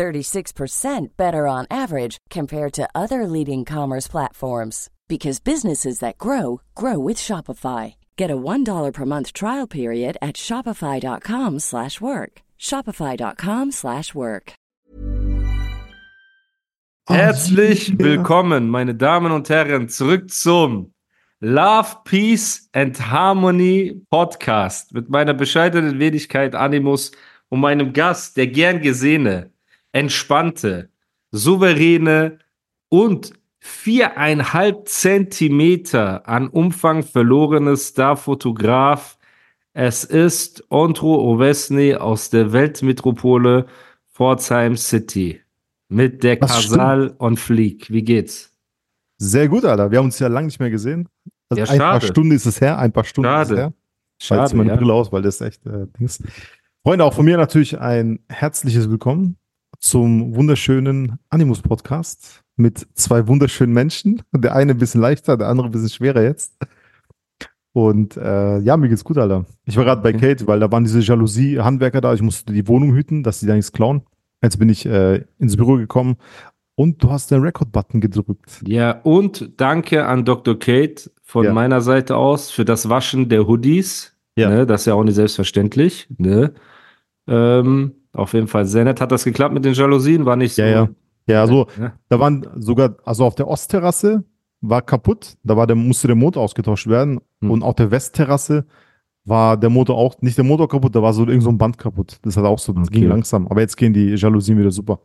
36% better on average compared to other leading commerce platforms because businesses that grow grow with Shopify. Get a $1 per month trial period at shopify.com/work. shopify.com/work. Oh, Herzlich willkommen, meine Damen und Herren, zurück zum Love, Peace and Harmony Podcast mit meiner bescheidenen Wenigkeit Animus und meinem Gast, der gern gesehene, entspannte, souveräne und viereinhalb Zentimeter an Umfang verlorenes Starfotograf. Es ist Ondro Ovesny aus der Weltmetropole Pforzheim City mit der Casal und Fleek. Wie geht's? Sehr gut, Alter. Wir haben uns ja lange nicht mehr gesehen. Also Ja, ein schade. paar Stunden ist es her, ein paar Stunden Schade. ist es her. Schade, Schade, meine ja. Brille aus, weil das echt äh, Dings. Freunde, auch von mir natürlich ein herzliches Willkommen zum wunderschönen Animus Podcast mit zwei wunderschönen Menschen. Der eine ein bisschen leichter, der andere ein bisschen schwerer jetzt. Und äh, ja, mir geht's gut, Alter. Ich war gerade bei. Kate, weil da waren diese Jalousie-Handwerker da. Ich musste die Wohnung hüten, dass die da nichts klauen. Jetzt bin ich äh, ins Büro gekommen und du hast den Record-Button gedrückt. Ja, und danke an Dr. Kate von Ja. meiner Seite aus für das Waschen der Hoodies. Ja. Ne, das ist ja auch nicht selbstverständlich. Ne? Ähm, auf jeden Fall sehr nett. Hat das geklappt mit den Jalousien? War nicht so. Ja, ja. Ja, also Ne? Da waren sogar, also auf der Ostterrasse war kaputt, da war der, musste der Motor ausgetauscht werden. Hm. Und auf der Westterrasse war der Motor auch, nicht der Motor kaputt, da war so irgend so ein Band kaputt. Das hat auch so, das Okay. ging langsam. Aber jetzt gehen die Jalousien wieder super.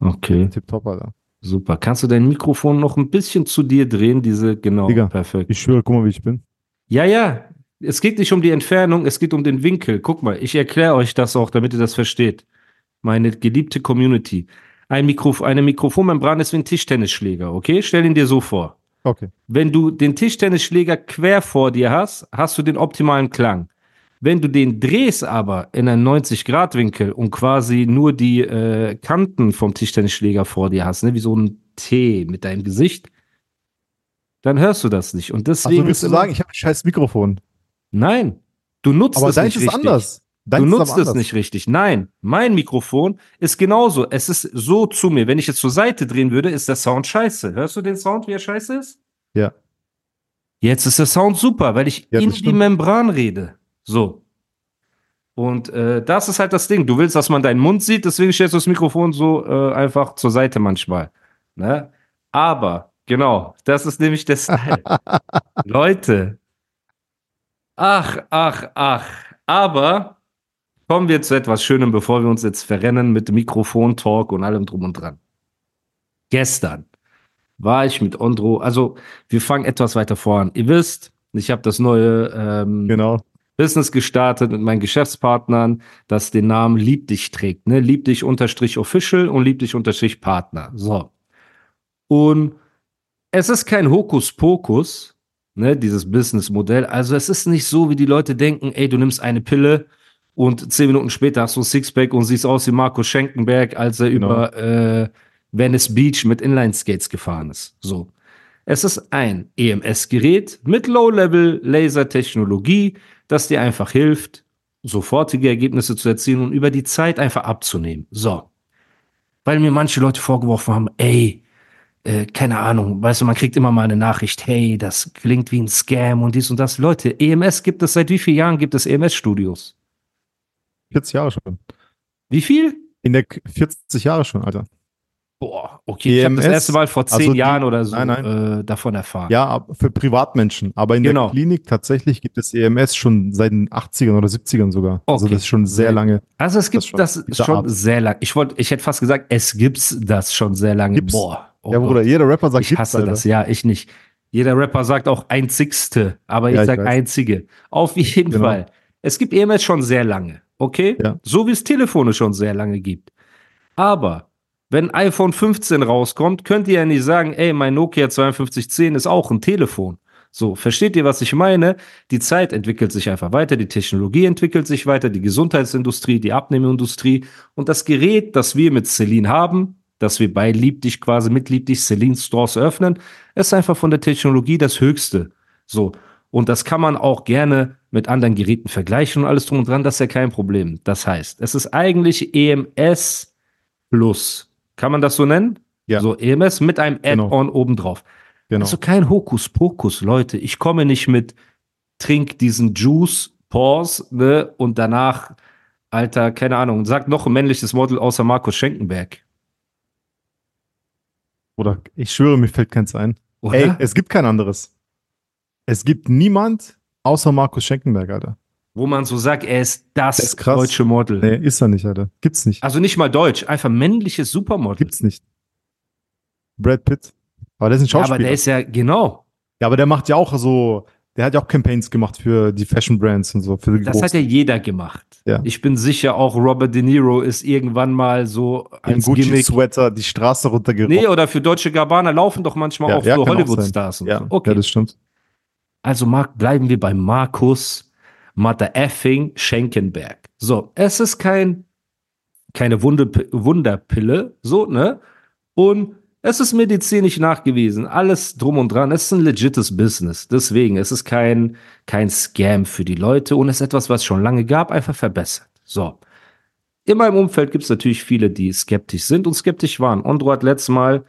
Okay, Tipptopp, Alter. super. Kannst du dein Mikrofon noch ein bisschen zu dir drehen? Diese, genau, Digga, perfekt. Ich schwöre, guck mal, wie ich bin. Ja, ja. Es geht nicht um die Entfernung, es geht um den Winkel. Guck mal, ich erkläre euch das auch, damit ihr das versteht. Meine geliebte Community. Ein Mikrof eine Mikrofonmembran ist wie ein Tischtennisschläger, okay? Stell ihn dir so vor. Okay. Wenn du den Tischtennisschläger quer vor dir hast, hast du den optimalen Klang. Wenn du den drehst aber in einen 90-Grad-Winkel und quasi nur die äh, Kanten vom Tischtennisschläger vor dir hast, ne, wie so ein T mit deinem Gesicht, dann hörst du das nicht. Und deswegen Also willst du sagen, ich habe ein scheiß Mikrofon. Nein, du nutzt Aber es nicht ist richtig. anders. Du Deins ist nutzt es nicht richtig. Nein, mein Mikrofon ist genauso. Es ist so zu mir. Wenn ich jetzt zur Seite drehen würde, ist der Sound scheiße. Hörst du den Sound, wie er scheiße ist? Ja. Jetzt ist der Sound super, weil ich Ja, in die stimmt. Membran rede. So. Und äh, das ist halt das Ding. Du willst, dass man deinen Mund sieht, deswegen stellst du das Mikrofon so äh, einfach zur Seite manchmal. Ne? Aber, genau, das ist nämlich der Style. Leute. Ach, ach, ach. Aber kommen wir zu etwas Schönem, bevor wir uns jetzt verrennen mit Mikrofon, Talk und allem drum und dran. Gestern war ich mit Ondro, also wir fangen etwas weiter voran. Ihr wisst, ich habe das neue ähm, Genau. Business gestartet mit meinen Geschäftspartnern, das den Namen Lieb dich trägt, ne? Lieb dich unterstrich official und Lieb dich unterstrich Partner. So. Und es ist kein Hokuspokus, ne, dieses Businessmodell. Also es ist nicht so, wie die Leute denken, ey, du nimmst eine Pille und zehn Minuten später hast du ein Sixpack und siehst aus wie Markus Schenkenberg, als er Genau. über äh, Venice Beach mit Inline-Skates gefahren ist. So. Es ist ein EMS-Gerät mit Low-Level-Laser-Technologie, das dir einfach hilft, sofortige Ergebnisse zu erzielen und über die Zeit einfach abzunehmen. So. Weil mir manche Leute vorgeworfen haben, ey, äh, keine Ahnung, weißt du, man kriegt immer mal eine Nachricht, hey, das klingt wie ein Scam und dies und das. Leute, EMS gibt es, seit wie vielen Jahren gibt es EMS-Studios? 40 Jahre schon. Wie viel? In der K- 40 Jahre schon, Alter. Boah, okay, ich habe das EMS, erste Mal vor zehn also die- Jahren oder so nein, Äh, davon erfahren. Ja, für Privatmenschen. Aber in Genau. der Klinik tatsächlich gibt es EMS schon seit den 80ern oder 70ern sogar. Also Okay. das ist schon sehr lange. Also es gibt schon das, schon sehr lang. Ich wollte, ich hätte fast gesagt, es gibt's das schon sehr lange. Gibt's. Boah, oh ja, Gott. Bruder, jeder Rapper sagt, ich hasse Alter. das. Ja, ich nicht. Jeder Rapper sagt auch einzigste, aber Ja, ich ich sag weiß. einzige. Auf jeden Genau. Fall. Es gibt EMS schon sehr lange, okay? Ja. So wie es Telefone schon sehr lange gibt. Aber Wenn iPhone 15 rauskommt, könnt ihr ja nicht sagen, ey, mein Nokia 5210 ist auch ein Telefon. So, versteht ihr, was ich meine? Die Zeit entwickelt sich einfach weiter, die Technologie entwickelt sich weiter, die Gesundheitsindustrie, die Abnehmindustrie und das Gerät, das wir mit Celine haben, das wir bei Liebdig quasi mit Liebdig Celine Stores eröffnen, ist einfach von der Technologie das Höchste. So. Und das kann man auch gerne mit anderen Geräten vergleichen und alles drum und dran, das ist ja kein Problem. Das heißt, es ist eigentlich EMS Plus. Kann man das so nennen? Ja. So EMS mit einem Genau. Add-on obendrauf. Genau. Also kein Hokuspokus, Leute. Ich komme nicht mit trink diesen Juice, Pause, ne, und danach, Alter, keine Ahnung, sag noch ein männliches Model außer Markus Schenkenberg. Oder ich schwöre, mir fällt keins ein. Oder? Ey, es gibt kein anderes. Es gibt niemand außer Markus Schenkenberg, Alter. Wo man so sagt, er ist das ist deutsche Model. Nee, ist er nicht, Alter. Gibt's nicht. Also nicht mal deutsch, einfach männliches Supermodel. Gibt's nicht. Brad Pitt. Aber der ist ein Ja, Schauspieler. aber der ist ja, genau. Ja, aber der macht ja auch so, der hat ja auch Campaigns gemacht für die Fashion Brands und so. Das hat ja großen. jeder gemacht. Ja. Ich bin sicher, auch Robert De Niro ist irgendwann mal so Ein. Gucci-Sweater die Straße runtergerollt. Nee, oder für Deutsche Gabbana laufen doch manchmal auch so kann Hollywood-Stars. Ja, so. Okay. ja, das stimmt. Also Marc, bleiben wir bei Markus Mother effing Schenkenberg. So, es ist kein, keine Wunde, Wunderpille, so, ne? Und es ist medizinisch nachgewiesen, alles drum und dran. Es ist ein legites Business. Deswegen, es ist kein, kein Scam für die Leute und es ist etwas, was es schon lange gab, einfach verbessert. So. In meinem Umfeld gibt es natürlich viele, die skeptisch sind und skeptisch waren. Ondro hat letztes Mal,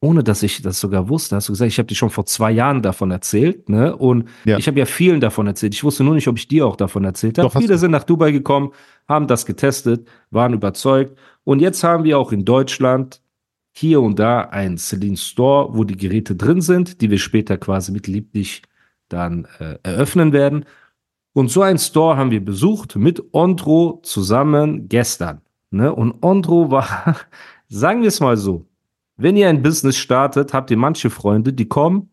ohne dass ich das sogar wusste, hast du gesagt, ich habe dir schon vor zwei Jahren davon erzählt, ne? Und Ja. ich habe ja vielen davon erzählt. Ich wusste nur nicht, ob ich dir auch davon erzählt habe. Viele sind nach Dubai gekommen, haben das getestet, waren überzeugt. Und jetzt haben wir auch in Deutschland hier und da einen Celine Store, wo die Geräte drin sind, die wir später quasi mit Lieblich dann äh, eröffnen werden. Und so einen Store haben wir besucht mit Ondro zusammen gestern. Ne? Und Ondro war, sagen wir es mal so, wenn ihr ein Business startet, habt ihr manche Freunde, die kommen,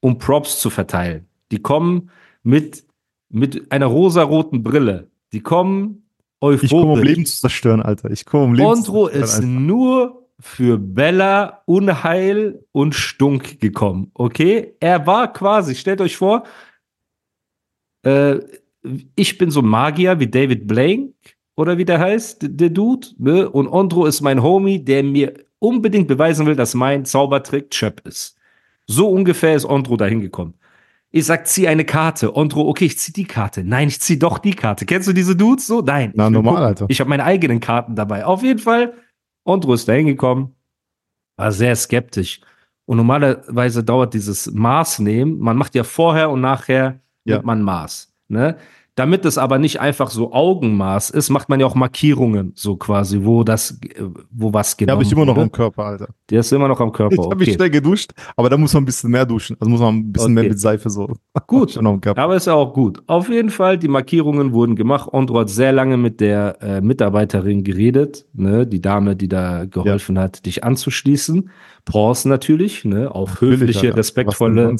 um Props zu verteilen. Die kommen mit, mit einer rosaroten Brille. Die kommen euphorisch. Ich komme um Leben zu zerstören, Alter. Ich komme um Leben Ondro zu zerstören. ist Alter. nur für Bella, Unheil und Stunk gekommen. Okay? Er war quasi, stellt euch vor, äh, ich bin so ein Magier wie David Blank oder wie der heißt, der Dude. Ne? Und Ondro ist mein Homie, der mir unbedingt beweisen will, dass mein Zaubertrick Chöp ist. So ungefähr ist Ondro dahin gekommen. Ich sag, zieh eine Karte. Ondro, okay, ich zieh die Karte. Nein, ich zieh doch die Karte. Kennst du diese Dudes so? Nein. Na, normal. Alter. Ich habe meine eigenen Karten dabei. Auf jeden Fall, Ondro ist dahin gekommen, war sehr skeptisch. Und normalerweise dauert dieses Maß nehmen, man macht ja vorher und nachher Ja. nimmt man Maß. Ne? Damit es aber nicht einfach so Augenmaß ist, macht man ja auch Markierungen, so quasi, wo das, äh, wo was genau. habe ich immer noch am Körper, Alter. Der ist immer noch am Körper. Ich habe mich Okay. schnell geduscht, aber da muss man ein bisschen mehr duschen. Also muss man ein bisschen Okay. mehr mit Seife so. Gut. Schon am Körper. Aber ist ja auch gut. Auf jeden Fall, die Markierungen wurden gemacht. Ondro hat sehr lange mit der äh, Mitarbeiterin geredet, ne, die Dame, die da geholfen hat, dich anzuschließen. Pause natürlich, ne, auf höfliche, respektvolle,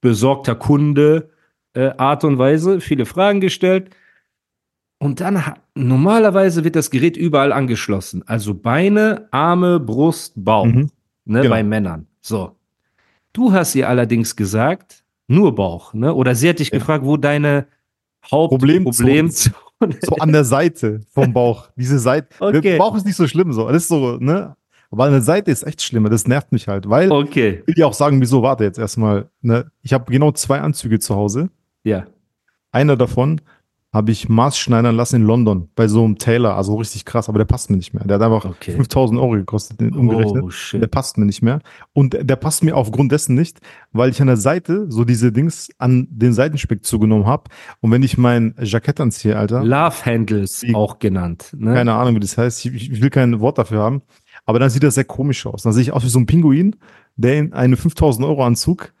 besorgter Kunde äh, Art und Weise, viele Fragen gestellt. Und dann, normalerweise wird das Gerät überall angeschlossen. Also Beine, Arme, Brust, Bauch. Mhm. Ne, Genau. bei Männern. So. Du hast ihr allerdings gesagt, nur Bauch, ne? Oder sie hat dich Ja. gefragt, wo deine Problem- Hauptproblemzone So an der Seite vom Bauch. Diese Seite. Okay. Der Bauch ist nicht so schlimm so. Das ist so, ne? Aber an der Seite ist echt schlimmer. Das nervt mich halt. Weil, Okay, ich will dir auch sagen, wieso, warte jetzt erstmal. Ne? Ich habe genau zwei Anzüge zu Hause. Ja. Einer davon habe ich maßschneidern lassen in London bei so einem Tailor, also richtig krass, aber der passt mir nicht mehr. Der hat einfach Okay. 5000 Euro gekostet, den umgerechnet. Oh, Der shit. passt mir nicht mehr. Und der passt mir aufgrund dessen nicht, weil ich an der Seite so diese Dings an den Seitenspeck zugenommen habe. Und wenn ich mein Jackett anziehe, Alter, Love Handles Wie- auch genannt. Ne? keine Ahnung, wie das heißt, ich, ich will kein Wort dafür haben, aber dann sieht das sehr komisch aus. Dann sehe ich aus wie so ein Pinguin, der in einen 5000 Euro Anzug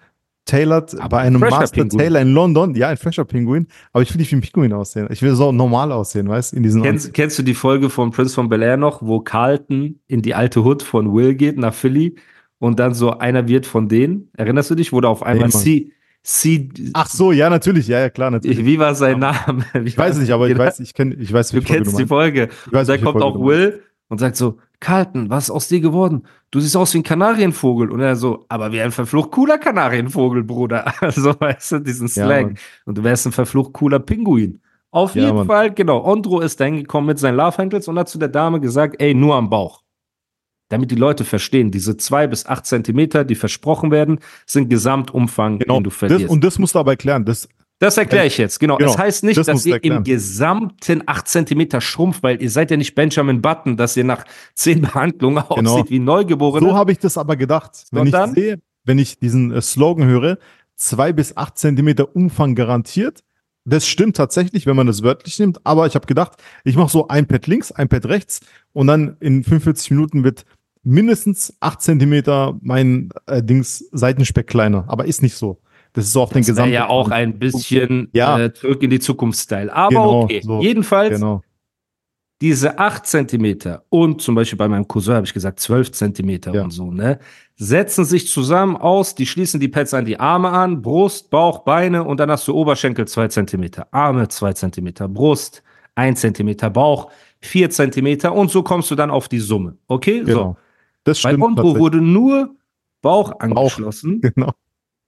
tailored Aber einem fresher Master Pinguin. Tailor in London. Ja, ein fresher Pinguin, aber ich will nicht wie ein Pinguin aussehen. Ich will so normal aussehen, weißt du, in diesen Kennst, kennst du die Folge von Prince von Bel Air noch, wo Carlton in die alte Hood von Will geht, nach Philly, und dann so einer wird von denen? Erinnerst du dich? Wo da auf einmal Nee. C, Ach so, ja, natürlich, ja, ja, klar, natürlich. wie war sein Name? Wie Ich weiß es nicht, aber ich weiß, ich kenne, ich weiß, Du welche Folge kennst die. Folge. Weiß, Und welche kommt Folge auch du. Will und sagt so, Carlton, was ist aus dir geworden? Du siehst aus wie ein Kanarienvogel. Und er so, aber wie ein verflucht cooler Kanarienvogel, Bruder. Also, weißt du, diesen Slang. Ja, und du wärst ein verflucht cooler Pinguin. Auf Ja, jeden Mann. Fall, genau. Ondro ist dahin gekommen mit seinen Love Handles und hat zu der Dame gesagt, ey, nur am Bauch. Damit die Leute verstehen, diese zwei bis acht Zentimeter, die versprochen werden, sind Gesamtumfang, Genau. den du Das, verlierst. und das musst du aber erklären. Das, Das erkläre ich jetzt, genau. Genau, Das heißt nicht, das dass ihr im gesamten 8 Zentimeter schrumpft, weil ihr seid ja nicht Benjamin Button, dass ihr nach 10 Behandlungen Genau. aussieht wie Neugeborene. so habe ich das aber gedacht. Wenn ich sehe, wenn ich diesen äh, Slogan höre, zwei bis acht Zentimeter Umfang garantiert. Das stimmt tatsächlich, wenn man das wörtlich nimmt. Aber ich habe gedacht, ich mache so ein Pad links, ein Pad rechts und dann in 45 Minuten wird mindestens acht Zentimeter mein äh, Dings Seitenspeck kleiner. Aber ist nicht so. Das ist den das wäre gesamten. ja auch ein bisschen Ja. äh, zurück in die Zukunft-Style. Aber Genau, okay. so. Jedenfalls, Genau. diese 8 Zentimeter und zum Beispiel bei meinem Cousin habe ich gesagt 12 Zentimeter Ja. und so, ne? Setzen sich zusammen aus, die schließen die Pads an die Arme an, Brust, Bauch, Beine und dann hast du Oberschenkel 2 Zentimeter, Arme 2 Zentimeter, Brust 1 Zentimeter, Bauch 4 Zentimeter und so kommst du dann auf die Summe. Okay? Genau. So. Das Bei stimmt. Ondro tatsächlich. wurde nur Bauch angeschlossen Genau.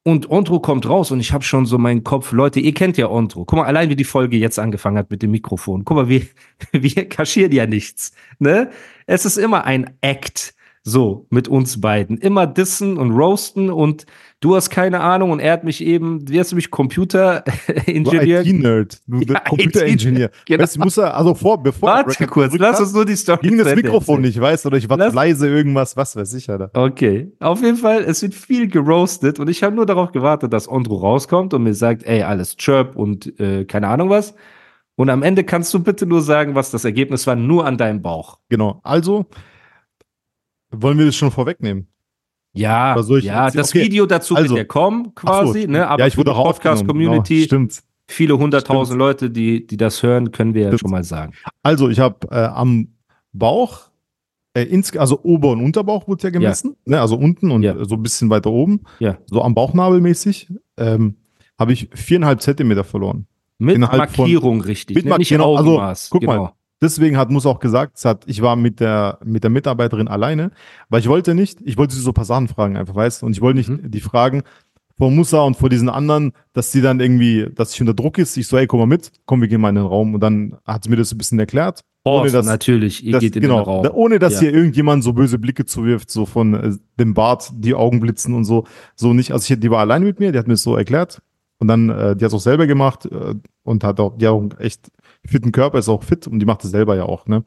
Und Ondro kommt raus und ich habe schon so meinen Kopf, Leute, ihr kennt ja Ondro. Guck mal, allein wie die Folge jetzt angefangen hat mit dem Mikrofon. Guck mal, wir, wir kaschieren ja nichts. Ne? Es ist immer ein Act, so mit uns beiden. Immer dissen und roasten und du hast keine Ahnung und er hat mich eben, wie hast du mich, Computer-Ingenieur? IT-Nerd, du Ja, Computer-Ingenieur. Genau. Weißt ich muss ja, also vor, bevor Warte kurz, lass uns nur die Story ging das Mikrofon erzählen. nicht, weißt du, oder ich war Lass- leise irgendwas, was weiß ich, Alter. Okay, auf jeden Fall, es wird viel geroastet und ich habe nur darauf gewartet, dass Ondro rauskommt und mir sagt, ey, alles chirp und äh, keine Ahnung was. Und am Ende kannst du bitte nur sagen, was das Ergebnis war, nur an deinem Bauch. Genau. Also, wollen wir das schon vorwegnehmen? Ja, ja, das okay, Video dazu also- wird ja kommen, quasi, so, ne? Aber ja, ich für wurde die auch Podcast-Community, Genau, stimmt. viele hunderttausend. Leute, die, die das hören, können wir ja schon mal sagen. Also, ich habe äh, am Bauch, äh, ins, also Ober- und Unterbauch wurde ja gemessen, ne? also unten und Ja. so ein bisschen weiter oben, Ja. so am Bauchnabel mäßig, ähm, habe ich viereinhalb Zentimeter verloren. Mit Innerhalb von- Markierung richtig, Mit ne? Mark- nicht genau, also, guck mal, genau. Deswegen hat muss auch gesagt, es hat, ich war mit der, mit der Mitarbeiterin alleine, weil ich wollte nicht, ich wollte sie so ein paar Sachen fragen, einfach, weißt du, und ich wollte nicht Mhm. die Fragen vor Musa und vor diesen anderen, dass sie dann irgendwie, dass ich unter Druck ist. Ich so, ey, komm mal mit, komm, wir gehen mal in den Raum. Und dann hat sie mir das ein bisschen erklärt. ohne Horst, dass- natürlich, ihr Das, geht in genau, den Raum. ohne dass Ja. hier irgendjemand so böse Blicke zuwirft, so von äh, dem Bart, die Augen blitzen und so. So nicht. Also ich, die war alleine mit mir, die hat mir das so erklärt. Und dann, äh, die hat es auch selber gemacht äh, und hat auch, die hat auch echt fitten Körper, ist auch fit und die macht es selber ja auch, ne?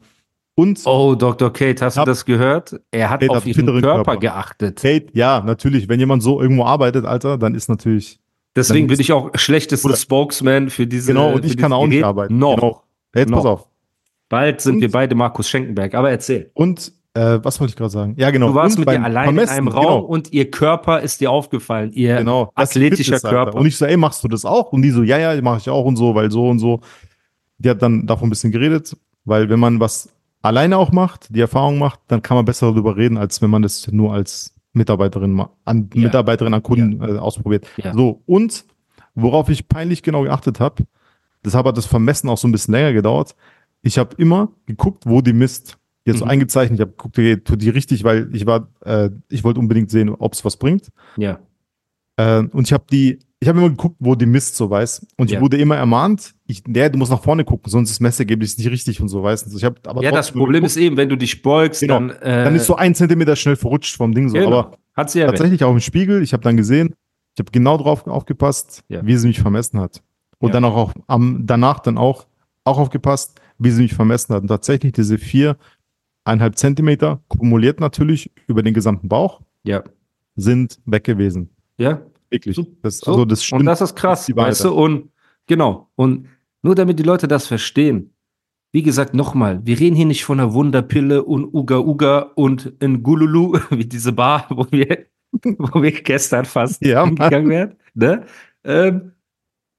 Und Oh, Dr. Kate, hast Hab- du das gehört? Er hat Kate auf hat ihren Körper, Körper. geachtet. Kate, ja, natürlich, wenn jemand so irgendwo arbeitet, Alter, dann ist natürlich, Deswegen bin ich auch schlechtester Spokesman für diese. genau, und ich kann auch nicht Gerät. arbeiten. Noch. Genau. Jetzt Noch. pass auf. Bald sind Und- wir beide Markus Schenkenberg. Aber erzähl. Und, äh, was wollte ich gerade sagen? Ja, genau. Du warst und mit beim allein in Vermessen, einem Raum genau. und ihr Körper ist dir aufgefallen. Ihr Genau, athletischer. Körper. Und ich so, ey, machst du das auch? Und die so, ja, ja, mache ich auch und so, weil so und so. Die hat dann davon ein bisschen geredet, weil wenn man was alleine auch macht, die Erfahrung macht, dann kann man besser darüber reden, als wenn man das nur als Mitarbeiterin an Ja. Mitarbeiterin an Kunden äh, ausprobiert. Ja. So, und worauf ich peinlich genau geachtet habe, deshalb hat das Vermessen auch so ein bisschen länger gedauert. Ich habe immer geguckt, wo die misst. Jetzt so Mhm. eingezeichnet, ich habe geguckt, okay, tut die richtig, weil ich war, äh, ich wollte unbedingt sehen, ob es was bringt. Ja. Äh, und ich habe die, ich habe immer geguckt, wo die misst, so weiß. Und Ja. ich wurde immer ermahnt, ich, der, du musst nach vorne gucken, sonst ist das Messergebnis nicht richtig und so weiß. Ich hab, aber ja, das Problem geguckt. ist eben, wenn du dich beugst, Genau. dann. Äh, dann ist so ein Zentimeter schnell verrutscht vom Ding so. genau. Aber Hat sie erwähnt. tatsächlich auch im Spiegel, ich habe dann gesehen, ich habe genau drauf aufgepasst, Ja. wie sie mich vermessen hat. Und Ja. dann auch, auch am, danach dann auch, auch aufgepasst, wie sie mich vermessen hat. Und tatsächlich diese vier, eineinhalb Zentimeter, kumuliert natürlich über den gesamten Bauch, Ja. sind weg gewesen. Ja. Wirklich. Das, So. also das stimmt. Und das ist krass, weißt du? Und genau. Und nur damit die Leute das verstehen. Wie gesagt, nochmal, wir reden hier nicht von einer Wunderpille und Uga Uga und in Gululu, wie diese Bar, wo wir, wo wir gestern fast Ja, hingegangen wären. Ne? Ähm,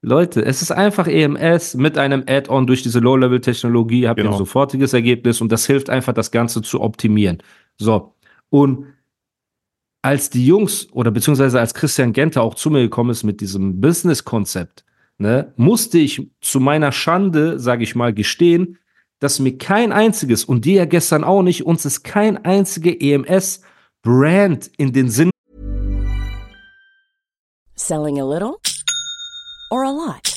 Leute, es ist einfach EMS mit einem Add-on durch diese Low-Level-Technologie, habt ihr Genau. ein sofortiges Ergebnis und das hilft einfach, das Ganze zu optimieren. So. Und als die Jungs oder beziehungsweise als Christian Genter auch zu mir gekommen ist mit diesem Business-Konzept, ne, musste ich zu meiner Schande, sage ich mal, gestehen, dass mir kein einziges und dir ja gestern auch nicht, uns ist kein einzige EMS-Brand in den Sinn Selling a little or a lot?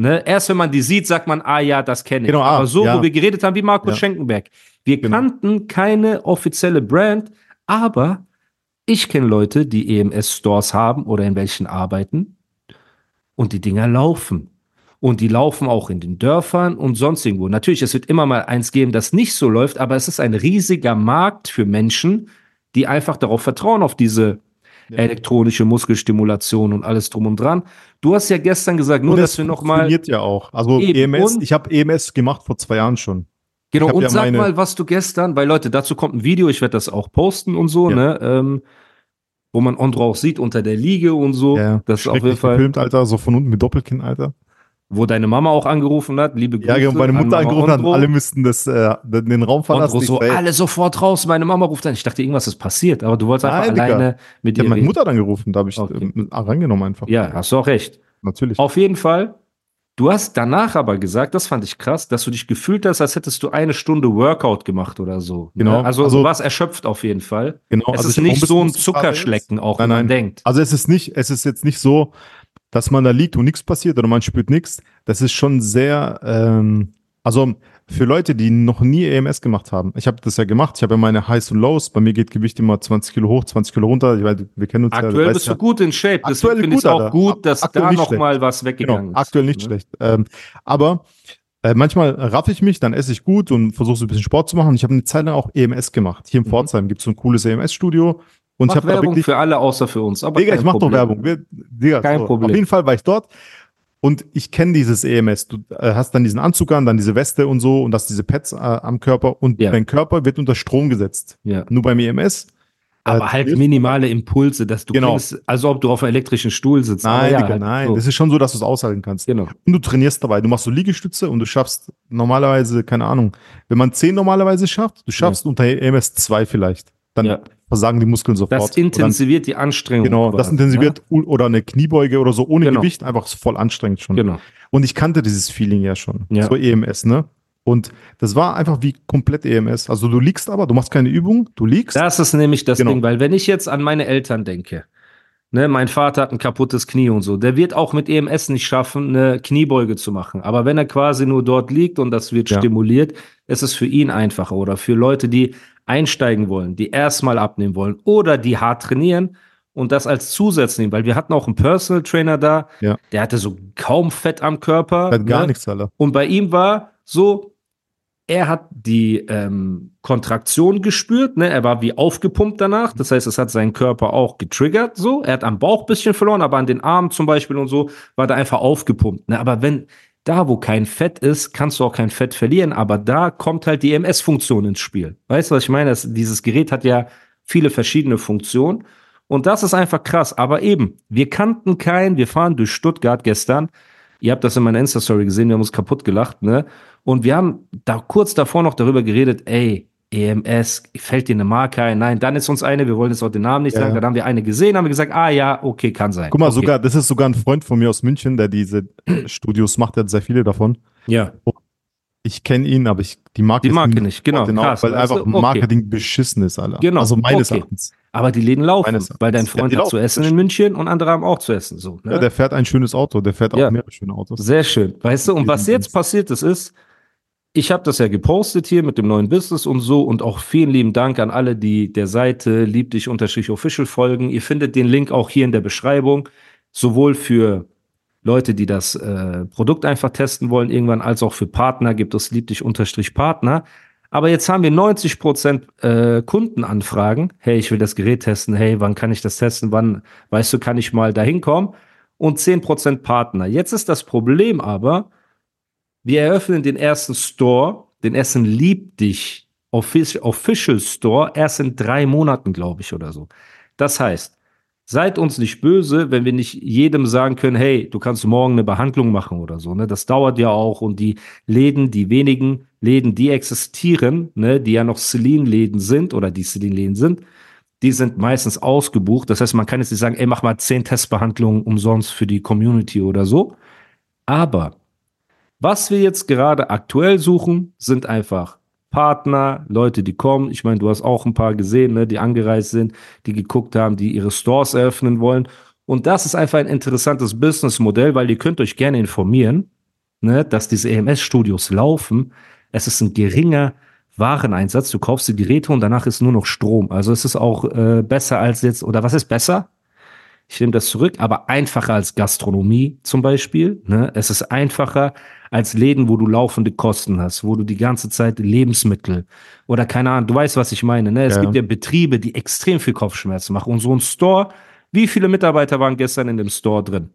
Ne? Erst wenn man die sieht, sagt man, ah ja, das kenne ich. Genau, ah, Aber so, ja. wo wir geredet haben, wie Markus Ja. Schenkenberg. Wir Genau. kannten keine offizielle Brand, aber ich kenne Leute, die EMS-Stores haben oder in welchen arbeiten und die Dinger laufen. Und die laufen auch in den Dörfern und sonst irgendwo. Natürlich, es wird immer mal eins geben, das nicht so läuft, aber es ist ein riesiger Markt für Menschen, die einfach darauf vertrauen, auf diese elektronische Muskelstimulation und alles drum und dran. Du hast ja gestern gesagt, nur Und dass das wir noch mal funktioniert ja auch. Also Eben, EMS, ich habe EMS gemacht vor zwei Jahren schon. Genau, und ja sag mal, was du gestern, weil Leute, dazu kommt ein Video, ich werde das auch posten und so, Ja. ne, ähm, wo man Ondro auch sieht unter der Liege und so. Ja, das ist auf jeden Fall, gefilmt, Alter, so von unten mit Doppelkinn, Alter. Wo deine Mama auch angerufen hat, liebe Grüße. Ja, genau, meine an Mutter Mama angerufen hat, alle müssten das, äh, den Raum verlassen. Ondro so, alle sofort raus, meine Mama ruft an. Ich dachte, irgendwas ist passiert, aber du wolltest einfach Nein, Digga. alleine mit ich ihr habe meine. Mutter dann gerufen, da habe ich Okay. rangenommen einfach. Ja, hast du auch recht. Natürlich. Auf jeden Fall. Du hast danach aber gesagt, das fand ich krass, dass du dich gefühlt hast, als hättest du eine Stunde Workout gemacht oder so. ne? Genau. Also, Also- du warst erschöpft auf jeden Fall. Genau, es also ist nicht so ein jetzt. Zuckerschlecken, auch Nein, wenn man nein. denkt. Also es ist nicht, es ist jetzt nicht so, dass man da liegt und nichts passiert oder man spürt nichts. Das ist schon sehr, ähm, also für Leute, die noch nie EMS gemacht haben. Ich habe das ja gemacht. Ich habe ja meine Highs und Lows. Bei mir geht Gewicht immer 20 Kilo hoch, 20 Kilo runter. Weil wir kennen uns ja. Aktuell weißt bist ja. du gut in Shape. Deswegen finde ich auch Alter. gut, dass Aktuell da nicht noch schlecht. mal was weggegangen Genau, ist. aktuell nicht ne? schlecht. Ähm, aber äh, manchmal raff ich mich, dann esse ich gut und versuche so ein bisschen Sport zu machen. Ich habe eine Zeit lang auch EMS gemacht. Hier in Mhm. Pforzheim gibt es so ein cooles EMS-Studio. Und Mach ich habe Werbung wirklich für alle außer für uns. Aber Digga, ich mach doch. Werbung. Wir, Digga, Kein so. Problem. Auf jeden Fall war ich dort und ich kenne dieses EMS. Du äh, hast dann diesen Anzug an, dann diese Weste und so und hast diese Pads äh, am Körper und Ja. dein Körper wird unter Strom gesetzt. Ja. Nur beim EMS. Aber äh, halt minimale Impulse, dass du Genau. klingst, also ob du auf einem elektrischen Stuhl sitzt. Nein, ja, Digga, halt nein. so. Das ist schon so, dass du es aushalten kannst. Genau. Und du trainierst dabei. Du machst so Liegestütze und du schaffst normalerweise, keine Ahnung, wenn man 10 normalerweise schafft, du schaffst unter EMS 2 vielleicht. Dann Ja. Versagen die Muskeln sofort. Das Und dann- intensiviert die Anstrengung. Genau, das intensiviert u- oder eine Kniebeuge oder so ohne Genau. Gewicht, einfach voll anstrengend schon. Ne? Genau. Und ich kannte dieses Feeling ja schon. Ja. So EMS, ne? Und das war einfach wie komplett EMS. Also du liegst aber, du machst keine Übung, du liegst. Das ist nämlich das Genau. Ding, weil wenn ich jetzt an meine Eltern denke, ne, mein Vater hat ein kaputtes Knie und so, der wird auch mit EMS nicht schaffen, eine Kniebeuge zu machen. Aber wenn er quasi nur dort liegt und das wird Ja. stimuliert, ist es für ihn einfacher. Oder für Leute, die einsteigen wollen, die erstmal abnehmen wollen oder die hart trainieren und das als Zusatz nehmen, weil wir hatten auch einen Personal Trainer da, Ja. der hatte so kaum Fett am Körper. hat gar ne? nichts, Alter. Und bei ihm war so, er hat die ähm, Kontraktion gespürt, ne? er war wie aufgepumpt danach. Das heißt, es hat seinen Körper auch getriggert. So, er hat am Bauch bisschen verloren, aber an den Armen zum Beispiel und so war da einfach aufgepumpt. Ne? Aber wenn da, wo kein Fett ist, kannst du auch kein Fett verlieren. Aber da kommt halt die EMS-Funktion ins Spiel. Weißt du, was ich meine? Das, dieses Gerät hat ja viele verschiedene Funktionen. Und das ist einfach krass. Aber eben, wir kannten keinen. Wir fahren durch Stuttgart gestern. Ihr habt das in meiner Insta-Story gesehen, wir haben uns kaputt gelacht, ne? Und wir haben da kurz davor noch darüber geredet, ey, EMS, fällt dir eine Marke ein? Nein, dann ist uns eine, wir wollen jetzt auch den Namen nicht Ja, sagen, dann haben wir eine gesehen, haben wir gesagt, ah ja, okay, kann sein. Guck mal, okay. sogar, das ist sogar ein Freund von mir aus München, der diese Studios macht, der hat sehr viele davon. Ja, Ich ich kenne ihn, aber ich, die Marke, Die Marke nicht, genau, genau krass, weil weißt einfach? Okay. Marketing beschissen ist, Alter. Genau, Also meines okay. Erachtens. Aber die Läden laufen, Meines weil dein Ja, Freund die hat zu laufen, essen das in München und andere haben auch zu essen. So, ne? Ja, der fährt ein schönes Auto, der fährt auch Ja. mehrere schöne Autos. Sehr schön. Weißt du, und was jetzt passiert ist, ist, ich habe das ja gepostet hier mit dem neuen Business und so und auch vielen lieben Dank an alle, die der Seite lieb dich unterstrich official folgen. Ihr findet den Link auch hier in der Beschreibung, sowohl für Leute, die das äh, Produkt einfach testen wollen irgendwann, als auch für Partner gibt es lieb dich unterstrich Partner. Aber jetzt haben wir 90 Prozent äh, Kundenanfragen. Hey, ich will das Gerät testen. Hey, wann kann ich das testen? Wann, weißt du, kann ich mal dahin kommen? Und 10 Prozent Partner. Jetzt ist das Problem aber, wir eröffnen den ersten Store, den ersten Lieb dich Offic- Official Store erst in drei Monaten, glaube ich, oder so. Das heißt, seid uns nicht böse, wenn wir nicht jedem sagen können, hey, du kannst morgen eine Behandlung machen oder so. Ne? Das dauert ja auch und die Läden, die wenigen Läden, die existieren, ne, die ja noch Celine-Läden sind oder die Celine-Läden sind, die sind meistens ausgebucht. Das heißt, man kann jetzt nicht sagen, ey, mach mal zehn Testbehandlungen umsonst für die Community oder so. Aber was wir jetzt gerade aktuell suchen, sind einfach Partner, Leute, die kommen. Ich meine, du hast auch ein paar gesehen, ne, die angereist sind, die geguckt haben, die ihre Stores eröffnen wollen. Und das ist einfach ein interessantes Businessmodell, weil ihr könnt euch gerne informieren, ne, dass diese EMS-Studios laufen. Es ist ein geringer Wareneinsatz. Du kaufst die Geräte und danach ist nur noch Strom. Also es ist auch äh, besser als jetzt, oder was ist besser? Ich nehme das zurück, aber einfacher als Gastronomie zum Beispiel. Ne? Es ist einfacher als Läden, wo du laufende Kosten hast, wo du die ganze Zeit Lebensmittel oder keine Ahnung, du weißt, was ich meine. Ne? Es Ja. gibt ja Betriebe, die extrem viel Kopfschmerzen machen. Und so ein Store, wie viele Mitarbeiter waren gestern in dem Store drin?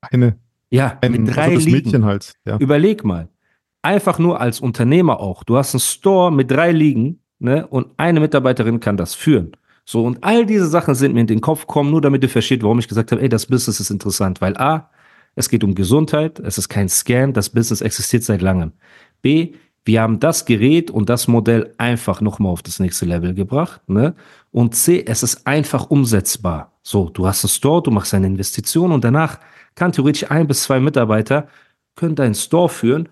Eine, Ja, ein, mit drei also Liegen. Mädchen halt. Ja. Überleg mal. Einfach nur als Unternehmer auch. Du hast einen Store mit drei Ligen, ne? Und eine Mitarbeiterin kann das führen. So, und all diese Sachen sind mir in den Kopf gekommen, nur damit ihr versteht, warum ich gesagt habe, ey, das Business ist interessant. Weil A, es geht um Gesundheit, es ist kein Scam, das Business existiert seit langem. B, wir haben das Gerät und das Modell einfach nochmal auf das nächste Level gebracht. Ne? Und C, es ist einfach umsetzbar. So, du hast einen Store, du machst eine Investition und danach kann theoretisch ein bis zwei Mitarbeiter können deinen Store führen.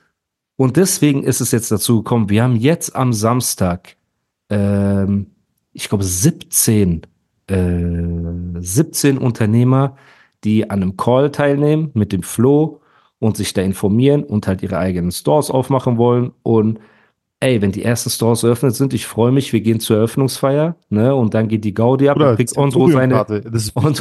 Und deswegen ist es jetzt dazu gekommen, wir haben jetzt am Samstag, ähm, ich glaube, 17, äh, 17 Unternehmer, die an einem Call teilnehmen mit dem Flo und sich da informieren und halt ihre eigenen Stores aufmachen wollen. Und ey, wenn die ersten Stores eröffnet sind, ich freue mich, wir gehen zur Eröffnungsfeier, ne? Und dann geht die Gaudi ab Oder und kriegt Ondro seine. Das ist Und-.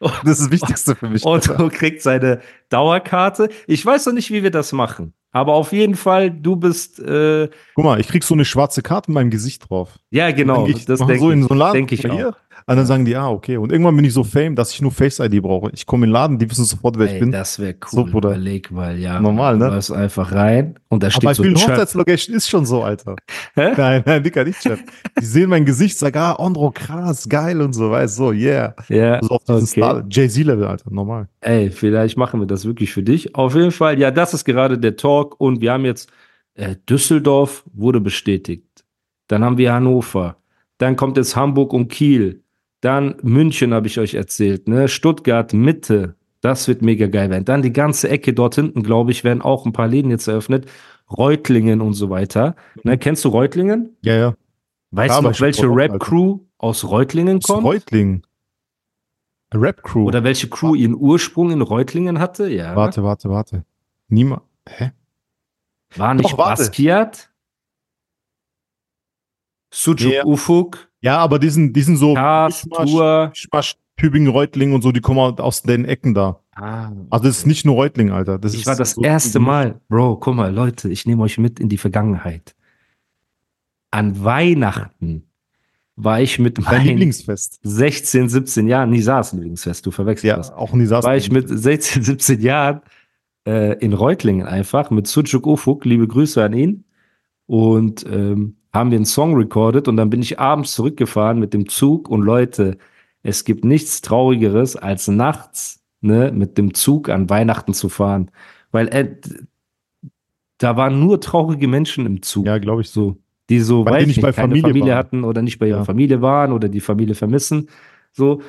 Das ist das Wichtigste für mich. Alter. Otto kriegt seine Dauerkarte. Ich weiß noch nicht, wie wir das machen. Aber auf jeden Fall, du bist, äh, Guck mal, ich krieg so eine schwarze Karte mit meinem Gesicht drauf. ja genau, ich, das denke so in ich, denk ich auch. Und dann sagen die, ah, okay. Und irgendwann bin ich so fame, dass ich nur Face-ID brauche. Ich komme in den Laden, die wissen sofort, wer ich Ey, bin. das wäre So, cool. Bruder. Überleg mal, ja. Normal, ne? Du läufst einfach rein und da Aber steht bei so vielen Chat. Hochzeitslocation ist schon so, Alter. Hä? Nein, nein, Dicker, nicht Chat. Die sehen mein Gesicht, sagen, ah, Ondro, krass, geil und so, weißt so, yeah. Ja, So auf diesen okay. Jay-Z-Level, Alter, normal. Ey, vielleicht machen wir das wirklich für dich. Auf jeden Fall, ja, das ist gerade der Talk und wir haben jetzt äh, Düsseldorf wurde bestätigt. Dann haben wir Hannover. Dann kommt jetzt Hamburg und Kiel. Dann München habe ich euch erzählt, ne? Stuttgart, Mitte. Das wird mega geil werden. Dann die ganze Ecke dort hinten, glaube ich, werden auch ein paar Läden jetzt eröffnet. Reutlingen und so weiter. Ne, kennst du Reutlingen? Ja, ja. Weißt Ja, du noch, welche Rap-Crew aus Reutlingen Aus kommt? Reutling. Rap-Crew. Oder welche Crew ihren Ursprung in Reutlingen hatte? Ja. Warte, warte, warte. Niemand. Hä? War nicht Doch, warte. Basquiat? Sujuk Ja. Ufuk, Ja, aber die sind, die sind so. Mischmasch, Tübingen, Reutling und so, die kommen halt aus den Ecken da. Ah, Also das ist nicht nur Reutling, Alter. Das ich ist war das so- erste Mal, Bro, guck mal, Leute, ich nehme euch mit in die Vergangenheit. An Weihnachten war ich mit Dein meinen Lieblingsfest. 16, 17 Jahren, Nisas Lieblingsfest, du verwechselst Ja, das. auch Nisas. war ich mit 16, 17 Jahren äh, in Reutlingen einfach mit Sujuk Ufuk, liebe Grüße an ihn. Und ähm, haben wir einen Song recorded und dann bin ich abends zurückgefahren mit dem Zug und Leute, es gibt nichts Traurigeres, als nachts ne, mit dem Zug an Weihnachten zu fahren. Weil äh, da waren nur traurige Menschen im Zug. Ja, glaube ich so. Die so, Weil die nicht nicht, bei Familie Familie, hatten oder nicht bei ihrer Ja. Familie waren oder die Familie vermissen. So,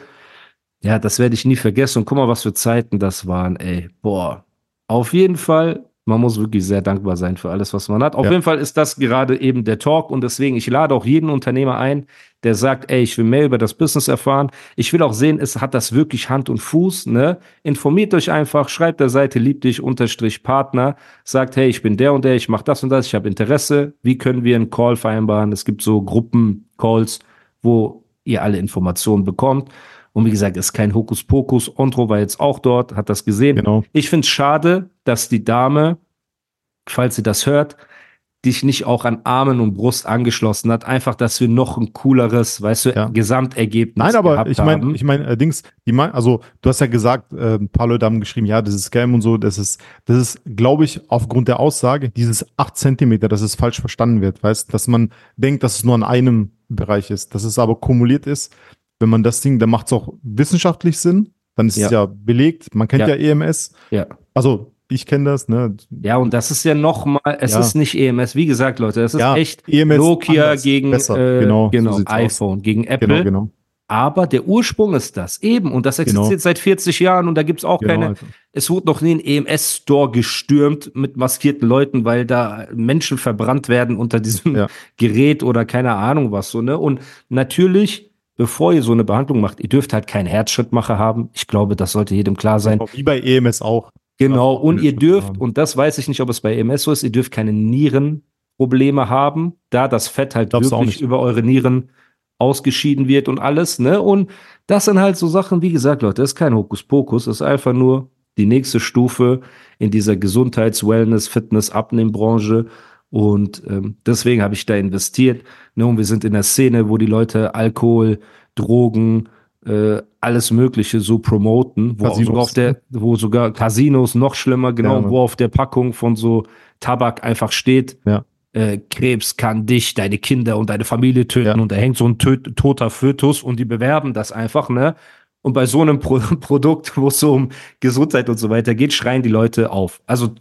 ja, das werde ich nie vergessen. Und guck mal, was für Zeiten das waren, ey. Boah. Auf jeden Fall man muss wirklich sehr dankbar sein für alles, was man hat. Auf Ja. jeden Fall ist das gerade eben der Talk und deswegen, ich lade auch jeden Unternehmer ein, der sagt, ey, ich will mehr über das Business erfahren. Ich will auch sehen, es hat das wirklich Hand und Fuß, ne? Informiert euch einfach, schreibt der Seite lieb dich unterstrich Partner, sagt, hey, ich bin der und der, ich mache das und das, ich habe Interesse. Wie können wir einen Call vereinbaren? Es gibt so Gruppen-Calls, wo ihr alle Informationen bekommt. Und wie gesagt, ist kein Hokuspokus. Ontro war jetzt auch dort, hat das gesehen. Genau. Ich finde es schade, dass die Dame, falls sie das hört, dich nicht auch an Armen und Brust angeschlossen hat. Einfach, dass wir noch ein cooleres, weißt du, Ja. Gesamtergebnis Nein, aber ich meine, ich meine, äh, Dings, die mein, also du hast ja gesagt, äh, ein paar Leute haben geschrieben, ja, das ist Scam und so, das ist, das ist, glaube ich, aufgrund der Aussage, dieses 8 Zentimeter, dass es falsch verstanden wird, weißt, dass man denkt, dass es nur an einem Bereich ist, dass es aber kumuliert ist. Wenn man das Ding, dann macht es auch wissenschaftlich Sinn, dann ist Ja. es ja belegt, man kennt Ja. ja, EMS, ja. also ich kenne das, ne? ja, und das ist ja nochmal, es Ja. ist nicht EMS. Wie gesagt, Leute, es ist Ja, echt EMS Nokia anders, gegen äh, genau, genau, so sieht's aus. iPhone, gegen Apple. Genau, genau. Aber der Ursprung ist das eben. Und das existiert Genau. seit 40 Jahren und da gibt es auch genau keine, Alter. es wurde noch nie ein EMS-Store gestürmt mit maskierten Leuten, weil da Menschen verbrannt werden unter diesem Ja. Gerät oder keine Ahnung was so, ne? Und natürlich, bevor ihr so eine Behandlung macht, ihr dürft halt keinen Herzschrittmacher haben. Ich glaube, das sollte jedem klar sein. Wie bei EMS auch. Genau, und ihr dürft, und das weiß ich nicht, ob es bei EMS so ist, ihr dürft keine Nierenprobleme haben, da das Fett halt auch wirklich nicht. über eure Nieren ausgeschieden wird und alles, ne? Und das sind halt so Sachen, wie gesagt, Leute, das ist kein Hokuspokus, das ist einfach nur die nächste Stufe in dieser Gesundheits-, Wellness-, Fitness-, Abnehmbranche. Und ähm, deswegen habe ich da investiert. Ne? Und wir sind in der Szene, wo die Leute Alkohol, Drogen, äh, alles Mögliche so promoten, wo sogar auf der, wo sogar Casinos noch schlimmer, genau, Ja, wo auf der Packung von so Tabak einfach steht, Ja. äh, Krebs kann dich, deine Kinder und deine Familie töten Ja. und da hängt so ein töt toter Fötus und die bewerben das einfach, ne? Und bei so einem Pro Produkt, wo es so um Gesundheit und so weiter geht, schreien die Leute auf. Also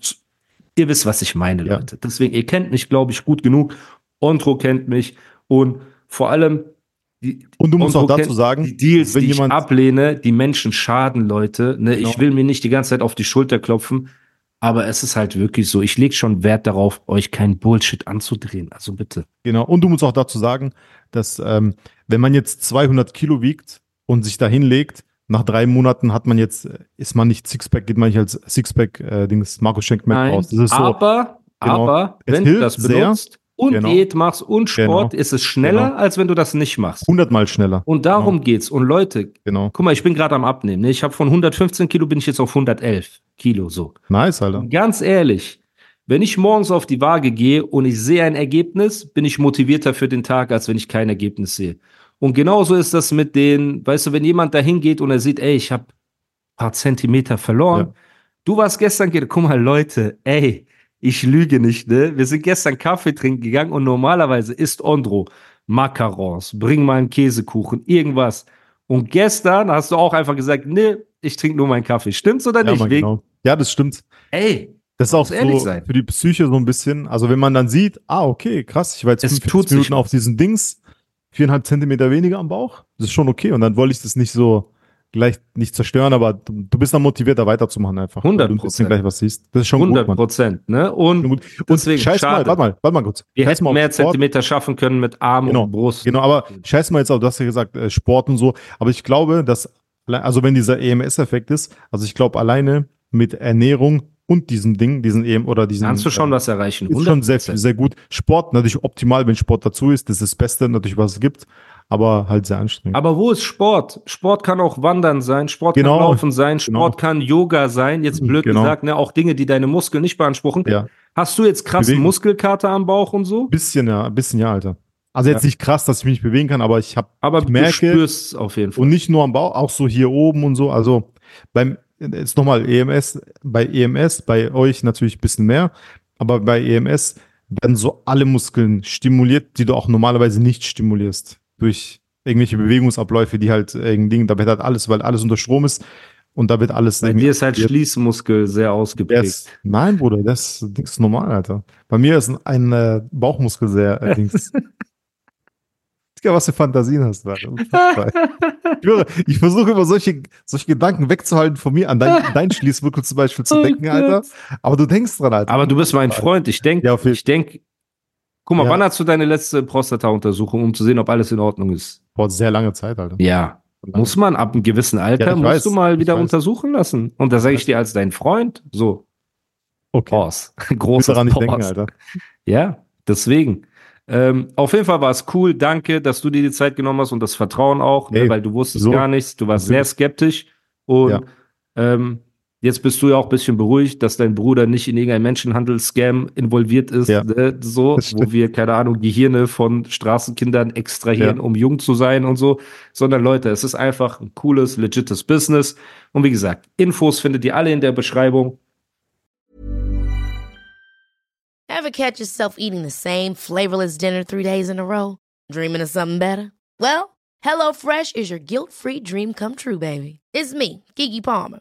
ihr wisst, was ich meine. Leute. Deswegen, ihr kennt mich, glaube ich, gut genug. Ontro kennt mich und vor allem die, Und du musst Ontro auch dazu sagen, die Deals, wenn die jemand- ich ablehne, die Menschen schaden, Leute. Ne? Genau. Ich will mir nicht die ganze Zeit auf die Schulter klopfen, aber es ist halt wirklich so. Ich lege schon Wert darauf, euch keinen Bullshit anzudrehen. Also bitte. Genau. Und du musst auch dazu sagen, dass ähm, wenn man jetzt 200 Kilo wiegt und sich da hinlegt, nach drei Monaten hat man jetzt, äh, ist man nicht Sixpack, geht man nicht als Sixpack, äh, Dings, Markus Schenk Mac raus. Das ist so, aber, Genau. aber, Es wenn du hilft das sehr. Und Genau. Diät machst und Sport, Genau. ist es schneller, Genau. als wenn du das nicht machst. 100 mal schneller. Und darum geht's. Und Leute, Genau. guck mal, ich bin gerade am Abnehmen. Ne? Ich habe von 115 Kilo bin ich jetzt auf 111 Kilo so. Nice, Alter. Und ganz ehrlich, wenn ich morgens auf die Waage gehe und ich sehe ein Ergebnis, bin ich motivierter für den Tag, als wenn ich kein Ergebnis sehe. Und genauso ist das mit den, weißt du, wenn jemand da hingeht und er sieht, ey, ich habe paar Zentimeter verloren. Ja. Du warst gestern, ge- guck mal, Leute, ey, ich lüge nicht, ne? Wir sind gestern Kaffee trinken gegangen und normalerweise isst Ondro Macarons, bring mal einen Käsekuchen, irgendwas. Und gestern hast du auch einfach gesagt, ne, ich trinke nur meinen Kaffee. Stimmt's oder Ja, nicht? Genau. ja, das stimmt. Ey, Das ist auch so sein. für die Psyche so ein bisschen. Also wenn man dann sieht, ah, okay, krass, ich war jetzt Es 45 tut sich Minuten auf diesen Dings, viereinhalb Zentimeter weniger am Bauch, das ist schon okay. Und dann wollte ich das nicht so gleich nicht zerstören, aber du, bist dann motiviert, da weiterzumachen einfach. weil 100%. Du ein bisschen gleich was siehst. Das ist schon 100 gut, Mann. Prozent, ne? Und. Und deswegen, scheiß mal, schade. warte mal, warte mal kurz. wir Scheiß hätten mal mehr Sport. Zentimeter schaffen können mit Arm Genau, und Brust. Genau, aber scheiß mal jetzt auch, du hast ja gesagt, äh, Sport und so, aber ich glaube, dass, also wenn dieser EMS-Effekt ist, also ich glaube alleine mit Ernährung und diesem Ding, diesen EM oder diesen. Kannst du schon äh, was erreichen. ist schon sehr, 100%. sehr gut. Sport natürlich optimal, wenn Sport dazu ist, das ist das Beste natürlich, was es gibt, aber halt sehr anstrengend. Aber wo ist Sport? Sport kann auch Wandern sein, Sport Genau. kann Laufen sein, Sport Genau. kann Yoga sein. Jetzt blöd Genau. gesagt, ne, auch Dinge, die deine Muskeln nicht beanspruchen. ja, Hast du jetzt krasse Bewegung. Muskelkater am Bauch und so? bisschen ja, ein bisschen ja, Alter. Also jetzt Ja. nicht krass, dass ich mich nicht bewegen kann, aber ich habe Aber ich du merke spürst es auf jeden Fall. und nicht nur am Bauch, auch so hier oben und so. Also beim jetzt nochmal EMS, bei EMS, bei euch natürlich ein bisschen mehr, aber bei EMS werden so alle Muskeln stimuliert, die du auch normalerweise nicht stimulierst durch irgendwelche Bewegungsabläufe, die halt irgendwie, da wird halt alles, weil alles unter Strom ist und da wird alles Bei dir ist halt. Schließmuskel sehr ausgeprägt. ist, nein, Bruder, das, das ist normal, Alter. Bei mir ist ein, äh, Bauchmuskel sehr äh, Dings. Digga, was für Fantasien hast du. Alter. Unfassbar. ich ich versuche immer solche, solche Gedanken wegzuhalten von mir, an dein, dein Schließwirkung zum Beispiel zu Oh denken, Alter. Aber du denkst dran, Alter. Aber du bist mein Freund. Ich denke, Ja, ich denke, guck mal, Ja. wann hast du deine letzte Prostata-Untersuchung, um zu sehen, ob alles in Ordnung ist? Vor sehr langer Zeit, Alter. Ja. Muss man ab einem gewissen Alter, Ja, musst weiß, du mal wieder untersuchen lassen. Und da sage ich dir als dein Freund, so, Okay. Pause. Großes daran nicht denken, Alter. Ja, deswegen. Ähm, auf jeden Fall war es cool. Danke, dass du dir die Zeit genommen hast und das Vertrauen auch, ne, Ey, weil du wusstest so. gar nichts. Du warst sehr skeptisch. Und Ja. ähm, jetzt bist du ja auch ein bisschen beruhigt, dass dein Bruder nicht in irgendein Menschenhandel-Scam involviert ist. Ja. Ne, so, wo wir, keine Ahnung, Gehirne von Straßenkindern extrahieren, Ja. um jung zu sein und so. Sondern Leute, es ist einfach ein cooles, legites Business. Und wie gesagt, Infos findet ihr alle in der Beschreibung. Ever catch yourself eating the same flavorless dinner three days in a row? Dreaming of something better? Well, HelloFresh is your guilt free dream come true, baby. It's me, Kiki Palmer.